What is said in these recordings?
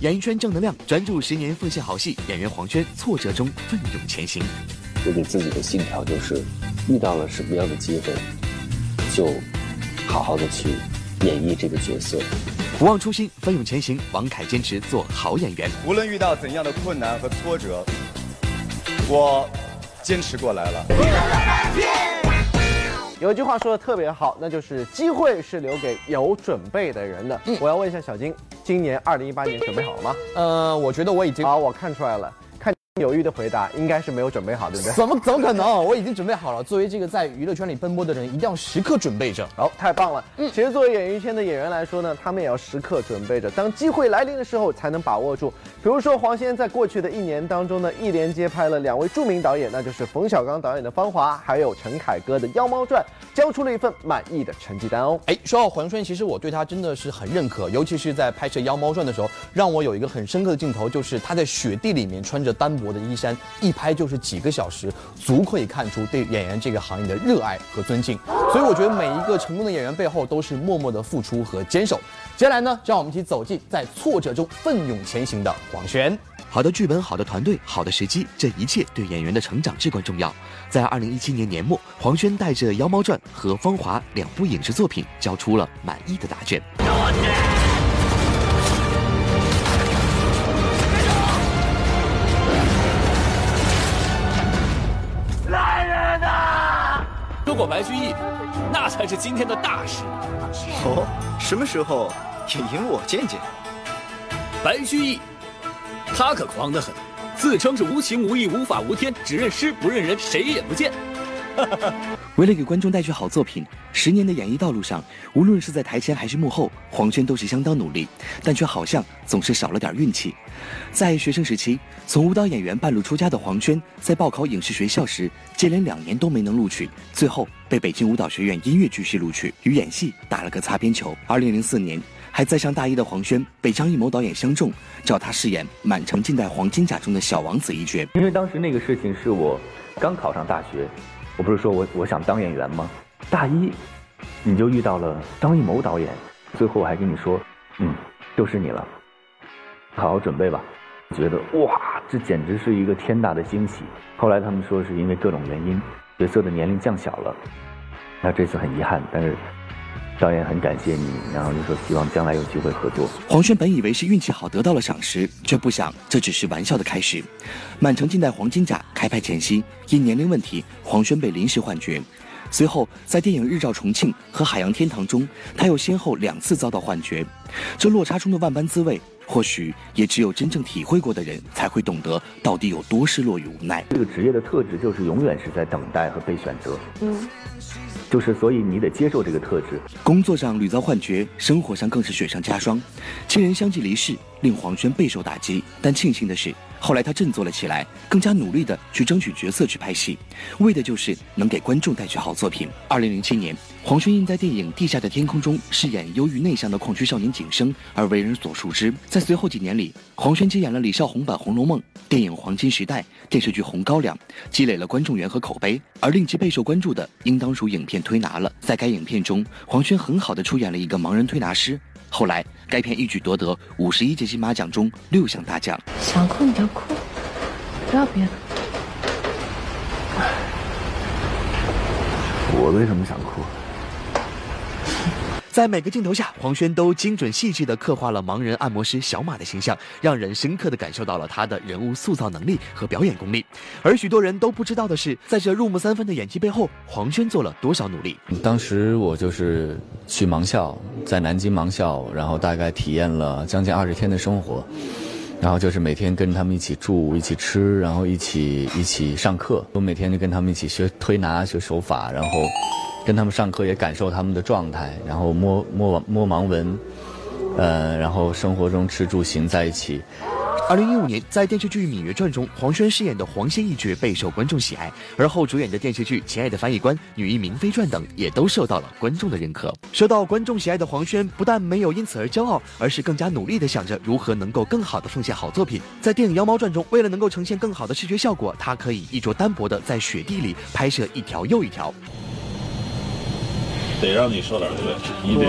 演艺圈正能量，专注十年奉献好戏。演员黄轩挫折中奋勇前行。我给自己的信条就是，遇到了什么样的机会，就好好的去演绎这个角色。不忘初心，奋勇前行。王凯坚持做好演员。无论遇到怎样的困难和挫折，我坚持过来了。有一句话说的特别好，那就是机会是留给有准备的人的。嗯，我要问一下小金，今年二零一八年准备好了吗？呃，我觉得我已经好，我看出来了。犹豫的回答应该是没有准备好，对不对？怎么怎么可能？我已经准备好了。作为这个在娱乐圈里奔波的人，一定要时刻准备着。哦，太棒了。嗯，其实作为演艺圈的演员来说呢，他们也要时刻准备着，当机会来临的时候才能把握住。比如说黄先在过去的一年当中呢，一连接拍了两位著名导演，那就是冯小刚导演的《芳华》，还有陈凯歌的《妖猫传》，交出了一份满意的成绩单哦。哎，说到黄轩，其实我对他真的是很认可，尤其是在拍摄《妖猫传》的时候，让我有一个很深刻的镜头，就是他在雪地里面穿着单我的衣衫。一拍就是几个小时，足可以看出对演员这个行业的热爱和尊敬。所以我觉得每一个成功的演员背后都是默默的付出和坚守。接下来呢，让我们一起走进在挫折中奋勇前行的黄轩。好的剧本、好的团队、好的时机，这一切对演员的成长至关重要。在二零一七年年末，黄轩带着《妖猫传》和《芳华》两部影视作品交出了满意的答卷。如果白居易，那才是今天的大事。哦，什么时候也引我见见？白居易，他可狂得很，自称是无情无义无法无天，只认诗不认人，谁也不见。为了给观众带去好作品，十年的演艺道路上，无论是在台前还是幕后，黄轩都是相当努力，但却好像总是少了点运气。在学生时期，从舞蹈演员半路出家的黄轩，在报考影视学校时，接连两年都没能录取，最后被北京舞蹈学院音乐剧系录取，与演戏打了个擦边球。二零零四年，还在上大一的黄轩被张艺谋导演相中，找他饰演《满城尽带黄金甲》中的小王子一角。因为当时那个事情是我刚考上大学。我不是说我我想当演员吗？大一，你就遇到了张艺谋导演，最后我还跟你说，嗯，就是你了，好好准备吧。觉得哇，这简直是一个天大的惊喜。后来他们说是因为各种原因，角色的年龄降小了，那这次很遗憾，但是。导演很感谢你，然后就说希望将来有机会合作。黄轩本以为是运气好得到了赏识，却不想这只是玩笑的开始。《满城尽带黄金甲》开拍前夕，因年龄问题，黄轩被临时换角。随后在电影《日照重庆》和《海洋天堂》中，他又先后两次遭到换角。这落差中的万般滋味，或许也只有真正体会过的人才会懂得到底有多失落与无奈。这个职业的特质就是永远是在等待和被选择。嗯。就是，所以你得接受这个特质。工作上屡遭幻觉，生活上更是雪上加霜，亲人相继离世，令黄轩备受打击。但庆幸的是。后来他振作了起来，更加努力的去争取角色去拍戏，为的就是能给观众带去好作品。二零零七年，黄轩因在电影《地下的天空》中饰演忧郁内向的矿区少年景生而为人所熟知。在随后几年里，黄轩接演了李少红版《红楼梦》、电影《黄金时代》、电视剧《红高粱》，积累了观众缘和口碑。而令其备受关注的，应当属影片《推拿了》。在该影片中，黄轩很好的出演了一个盲人推拿师。后来，该片一举夺得五十一届金马奖中六项大奖。想哭你就哭，不要别的。我为什么想哭？在每个镜头下，黄轩都精准细致地刻画了盲人按摩师小马的形象，让人深刻地感受到了他的人物塑造能力和表演功力。而许多人都不知道的是，在这入木三分的演技背后，黄轩做了多少努力。当时我就是去盲校，在南京盲校，然后大概体验了将近二十天的生活，然后就是每天跟他们一起住、一起吃，然后一起一起上课。我每天就跟他们一起学推拿、学手法，然后。跟他们上课也感受他们的状态，然后摸摸摸盲文，呃，然后生活中吃住行在一起。二零一五年，在电视剧《芈月传》中，黄轩饰演的黄仙一角备受观众喜爱，而后主演的电视剧《亲爱的翻译官》《女医明妃传》等也都受到了观众的认可。受到观众喜爱的黄轩，不但没有因此而骄傲，而是更加努力地想着如何能够更好地奉献好作品。在电影《妖猫传》中，为了能够呈现更好的视觉效果，他可以衣着单薄地在雪地里拍摄一条又一条。得让你说点对，你得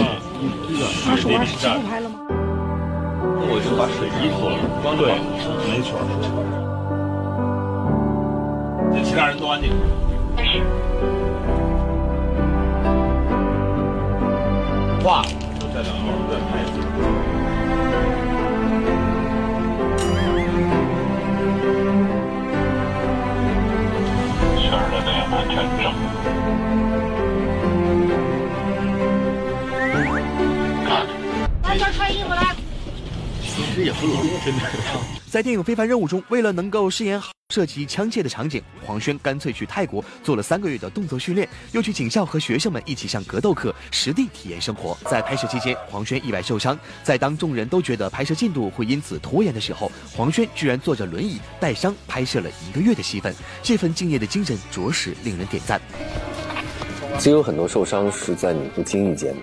二十五二十七不拍了吗？我就把水衣脱了，光对，没错。这其他人都安静。画，就再两会儿再拍一次。圈儿的那个完全正。实也不容易，真的。在电影《非凡任务》中，为了能够饰演好涉及枪械的场景，黄轩干脆去泰国做了三个月的动作训练，又去警校和学生们一起上格斗课，实地体验生活。在拍摄期间，黄轩意外受伤，在当众人都觉得拍摄进度会因此拖延的时候，黄轩居然坐着轮椅带伤拍摄了一个月的戏份，这份敬业的精神着实令人点赞。其实有很多受伤是在你不经意间，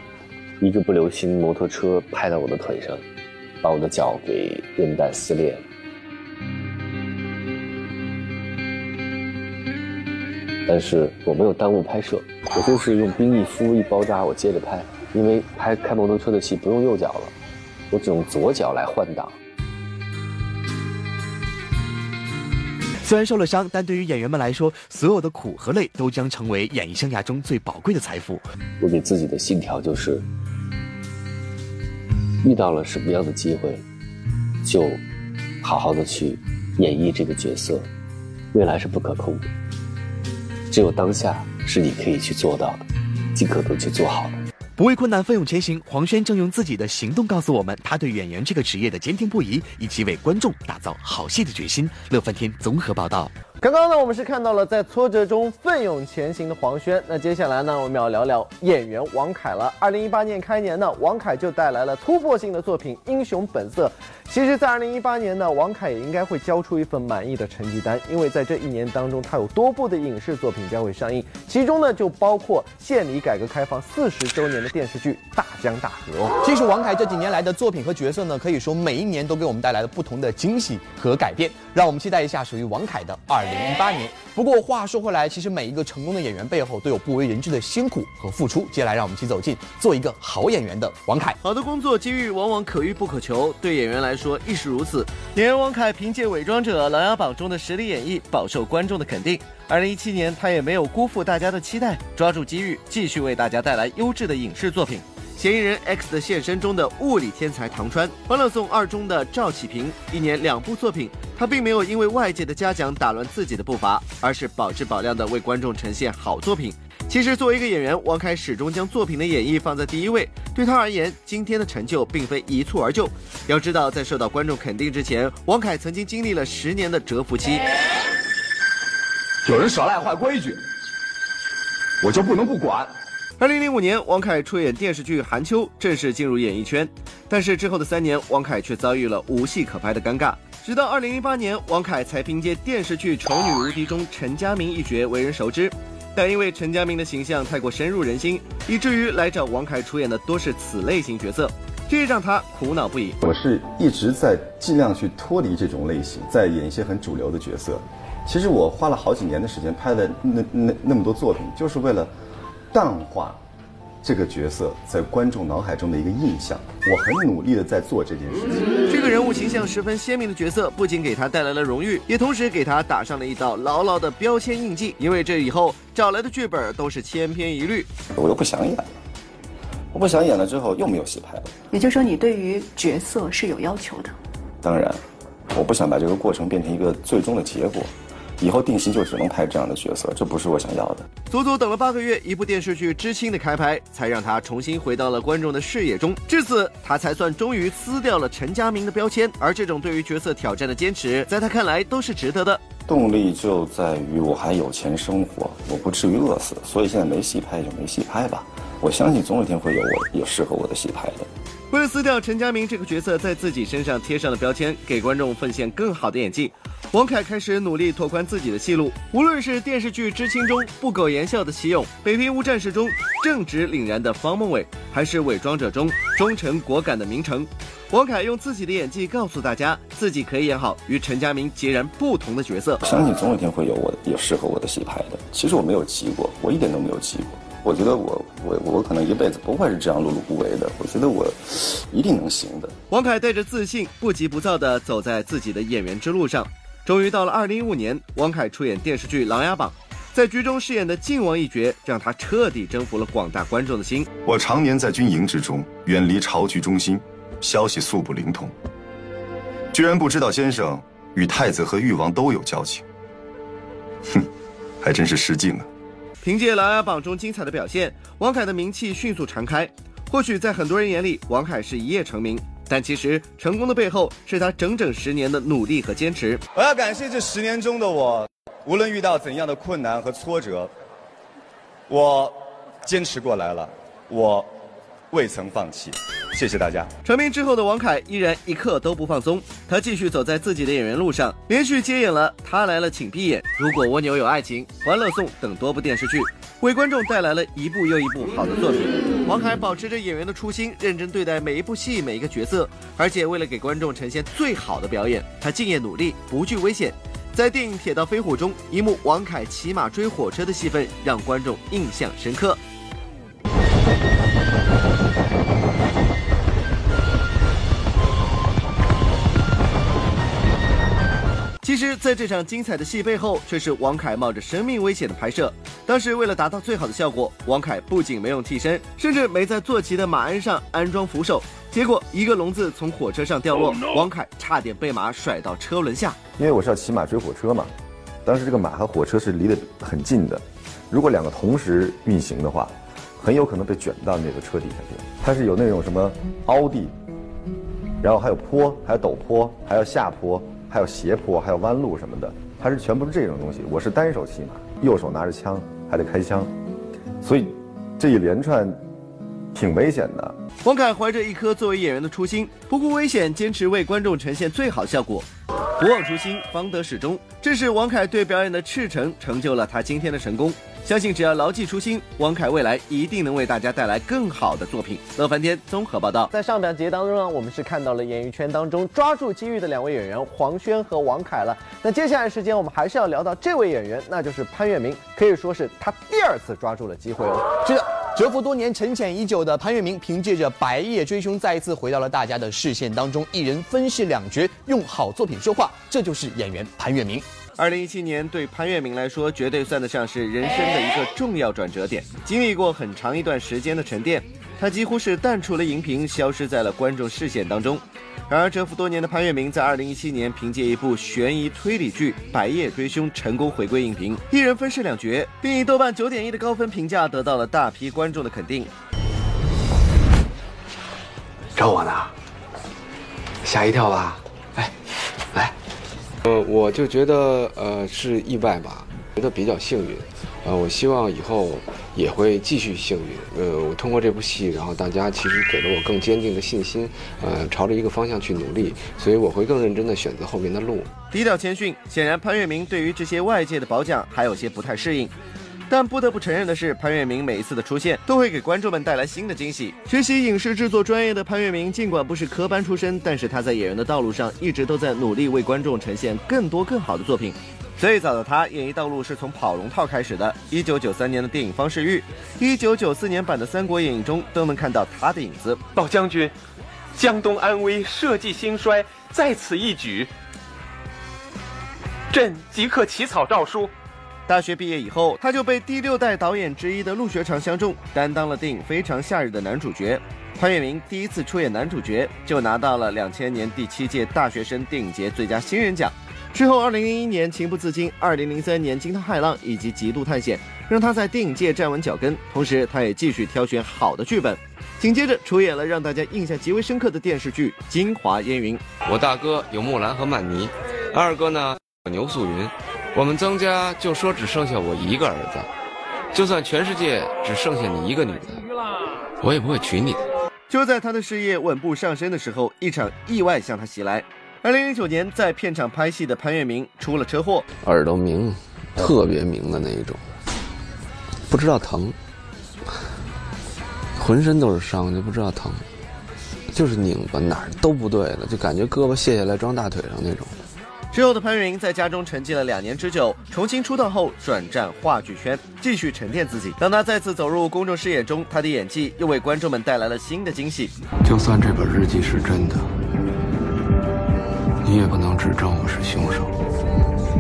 一个不留心，摩托车拍到我的腿上，把我的脚给韧带撕裂。但是我没有耽误拍摄，我就是用冰一敷一包扎，我接着拍，因为拍开摩托车的戏不用右脚了，我只用左脚来换挡。虽然受了伤，但对于演员们来说，所有的苦和累都将成为演艺生涯中最宝贵的财富。我给自己的信条就是，遇到了什么样的机会，就好好的去演绎这个角色。未来是不可控的，只有当下是你可以去做到的，尽可能去做好的。不畏困难，奋勇前行。黄轩正用自己的行动告诉我们，他对演员这个职业的坚定不移，以及为观众打造好戏的决心。乐翻天综合报道。刚刚呢，我们是看到了在挫折中奋勇前行的黄轩。那接下来呢，我们要聊聊演员王凯了。二零一八年开年呢，王凯就带来了突破性的作品《英雄本色》。其实，在二零一八年呢，王凯也应该会交出一份满意的成绩单，因为在这一年当中，他有多部的影视作品将会上映，其中呢就包括献礼改革开放四十周年的电视剧《大江大河》。其实王凯这几年来的作品和角色呢，可以说每一年都给我们带来了不同的惊喜和改变，让我们期待一下属于王凯的二零一八年。不过话说回来，其实每一个成功的演员背后都有不为人知的辛苦和付出。接下来让我们一起走进做一个好演员的王凯。好的工作机遇往往可遇不可求，对演员来说亦是如此。演员王凯凭借《伪装者》《琅琊榜》中的实力演绎，饱受观众的肯定。二零一七年，他也没有辜负大家的期待，抓住机遇，继续为大家带来优质的影视作品。嫌疑人 X 的现身中的物理天才唐川，《欢乐颂二》中的赵启平，一年两部作品，他并没有因为外界的嘉奖打乱自己的步伐，而是保质保量的为观众呈现好作品。其实，作为一个演员，王凯始终将作品的演绎放在第一位。对他而言，今天的成就并非一蹴而就。要知道，在受到观众肯定之前，王凯曾经经历了十年的蛰伏期。有人耍赖坏规矩，我就不能不管。二零零五年，王凯出演电视剧《寒秋》，正式进入演艺圈。但是之后的三年，王凯却遭遇了无戏可拍的尴尬。直到二零零八年，王凯才凭借电视剧《丑女无敌》中陈佳明一角为人熟知。但因为陈佳明的形象太过深入人心，以至于来找王凯出演的多是此类型角色，这让他苦恼不已。我是一直在尽量去脱离这种类型，在演一些很主流的角色。其实我花了好几年的时间拍的那那那么多作品，就是为了淡化这个角色在观众脑海中的一个印象。我很努力的在做这件事情。这个人物形象十分鲜明的角色，不仅给他带来了荣誉，也同时给他打上了一道牢牢的标签印记。因为这以后找来的剧本都是千篇一律。我又不想演了，我不想演了之后又没有戏拍了。也就是说，你对于角色是有要求的。当然，我不想把这个过程变成一个最终的结果。以后定型就只能拍这样的角色，这不是我想要的。足足等了八个月，一部电视剧《知青》的开拍，才让他重新回到了观众的视野中。至此，他才算终于撕掉了陈嘉明的标签。而这种对于角色挑战的坚持，在他看来都是值得的。动力就在于我还有钱生活，我不至于饿死。所以现在没戏拍就没戏拍吧。我相信总有一天会有我有适合我的戏拍的。为了撕掉陈嘉明这个角色在自己身上贴上的标签，给观众奉献更好的演技，王凯开始努力拓宽自己的戏路。无论是电视剧《知青》中不苟言笑的齐勇，《北平无战事》中正直凛然的方孟伟，还是《伪装者》中忠诚果敢的明成，王凯用自己的演技告诉大家，自己可以演好与陈嘉明截然不同的角色。我相信总有一天会有我有适合我的戏拍的。其实我没有急过，我一点都没有急过。我觉得我我我可能一辈子不会是这样碌碌无为的，我觉得我一定能行的。王凯带着自信，不急不躁地走在自己的演员之路上。终于到了二零一五年，王凯出演电视剧《琅琊榜》，在剧中饰演的靖王一角，让他彻底征服了广大观众的心。我常年在军营之中，远离朝局中心，消息素不灵通，居然不知道先生与太子和誉王都有交情。哼，还真是失敬啊！凭借《琅琊榜》中精彩的表现，王凯的名气迅速传开。或许在很多人眼里，王凯是一夜成名，但其实成功的背后是他整整十年的努力和坚持。我要感谢这十年中的我，无论遇到怎样的困难和挫折，我坚持过来了，我未曾放弃。谢谢大家。成名之后的王凯依然一刻都不放松，他继续走在自己的演员路上，连续接演了《他来了请闭眼》《如果蜗牛有爱情》《欢乐颂》等多部电视剧，为观众带来了一部又一部好的作品。王凯保持着演员的初心，认真对待每一部戏、每一个角色，而且为了给观众呈现最好的表演，他敬业努力，不惧危险。在电影《铁道飞虎》中，一幕王凯骑马追火车的戏份让观众印象深刻。其实，在这场精彩的戏背后，却是王凯冒着生命危险的拍摄。当时，为了达到最好的效果，王凯不仅没用替身，甚至没在坐骑的马鞍上安装扶手。结果，一个笼子从火车上掉落，王凯差点被马甩到车轮下。因为我是要骑马追火车嘛，当时这个马和火车是离得很近的，如果两个同时运行的话，很有可能被卷到那个车底下去。它是有那种什么凹地，然后还有坡，还有陡坡，还有下坡。还有斜坡，还有弯路什么的，它是全部是这种东西。我是单手骑马，右手拿着枪，还得开枪，所以这一连串挺危险的。王凯怀着一颗作为演员的初心，不顾危险，坚持为观众呈现最好效果。不忘初心，方得始终。这是王凯对表演的赤诚，成就了他今天的成功。相信只要牢记初心，王凯未来一定能为大家带来更好的作品。乐翻天综合报道，在上半节当中呢，我们是看到了演艺圈当中抓住机遇的两位演员黄轩和王凯了。那接下来时间，我们还是要聊到这位演员，那就是潘粤明，可以说是他第二次抓住了机会哦。是的，蛰伏多年、沉潜已久的潘粤明，凭借着《白夜追凶》再一次回到了大家的视线当中，一人分饰两角，用好作品说话，这就是演员潘粤明。二零一七年对潘粤明来说，绝对算得上是人生的一个重要转折点。经历过很长一段时间的沉淀，他几乎是淡出了荧屏，消失在了观众视线当中。然而，蛰伏多年的潘粤明在二零一七年凭借一部悬疑推理剧《白夜追凶》成功回归荧屏，一人分饰两角，并以豆瓣九点一的高分评价得到了大批观众的肯定。找我呢？吓一跳吧？呃，我就觉得呃是意外吧，觉得比较幸运，呃，我希望以后也会继续幸运。呃，我通过这部戏，然后大家其实给了我更坚定的信心，呃，朝着一个方向去努力，所以我会更认真的选择后面的路。低调谦逊，显然潘粤明对于这些外界的褒奖还有些不太适应。但不得不承认的是，潘粤明每一次的出现都会给观众们带来新的惊喜。学习影视制作专业的潘粤明，尽管不是科班出身，但是他在演员的道路上一直都在努力为观众呈现更多更好的作品。最早的他演艺道路是从跑龙套开始的，一九九三年的电影《方世玉》，一九九四年版的《三国演义》中都能看到他的影子。老将军，江东安危，社稷兴衰在此一举，朕即刻起草诏书。大学毕业以后，他就被第六代导演之一的陆学长相中，担当了电影《非常夏日》的男主角。潘粤明第一次出演男主角，就拿到了两千年第七届大学生电影节最佳新人奖。之后，二零零一年《情不自禁》，二零零三年《惊涛骇浪》以及《极度探险》，让他在电影界站稳脚跟。同时，他也继续挑选好的剧本，紧接着出演了让大家印象极为深刻的电视剧《京华烟云》。我大哥有木兰和曼妮，二哥呢有牛素云。我们曾家就说只剩下我一个儿子，就算全世界只剩下你一个女的，我也不会娶你的。就在他的事业稳步上升的时候，一场意外向他袭来。二零零九年，在片场拍戏的潘粤明出了车祸，耳朵鸣，特别鸣的那一种，不知道疼，浑身都是伤，就不知道疼，就是拧巴哪儿都不对了，就感觉胳膊卸下来装大腿上那种。之后的潘粤明在家中沉寂了两年之久，重新出道后转战话剧圈，继续沉淀自己。当他再次走入公众视野中，他的演技又为观众们带来了新的惊喜。就算这本日记是真的，你也不能指证我是凶手。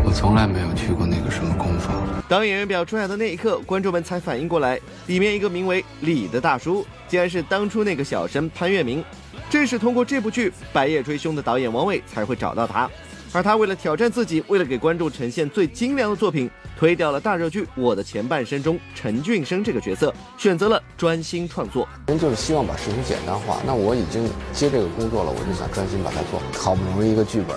我从来没有去过那个什么工坊。当演员表出来的那一刻，观众们才反应过来，里面一个名为李的大叔，竟然是当初那个小生潘粤明。正是通过这部剧《白夜追凶》的导演王伟才会找到他。而他为了挑战自己，为了给观众呈现最精良的作品，推掉了大热剧《我的前半生》中陈俊生这个角色，选择了专心创作。人就是希望把事情简单化。那我已经接这个工作了，我就想专心把它做。好不容易一个剧本，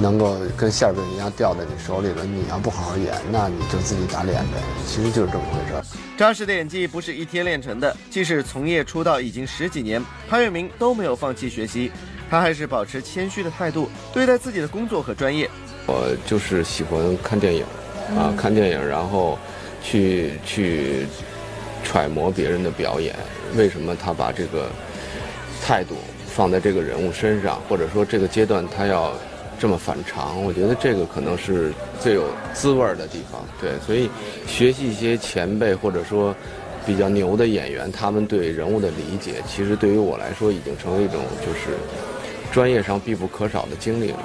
能够跟馅饼一样掉在你手里了，你要不好好演，那你就自己打脸呗。其实就是这么回事。扎实的演技不是一天练成的，即使从业出道已经十几年，潘粤明都没有放弃学习。他还是保持谦虚的态度对待自己的工作和专业。我就是喜欢看电影，啊，看电影，然后去去揣摩别人的表演，为什么他把这个态度放在这个人物身上，或者说这个阶段他要这么反常？我觉得这个可能是最有滋味的地方。对，所以学习一些前辈或者说比较牛的演员，他们对人物的理解，其实对于我来说已经成为一种就是。专业上必不可少的经历了。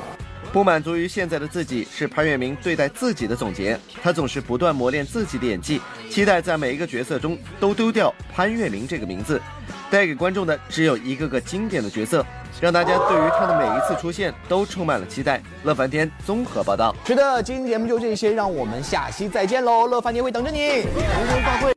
不满足于现在的自己，是潘粤明对待自己的总结。他总是不断磨练自己的演技，期待在每一个角色中都丢掉潘粤明这个名字，带给观众的只有一个个经典的角色，让大家对于他的每一次出现都充满了期待。乐翻天综合报道。是的，今天节目就这些，让我们下期再见喽！乐翻天会等着你。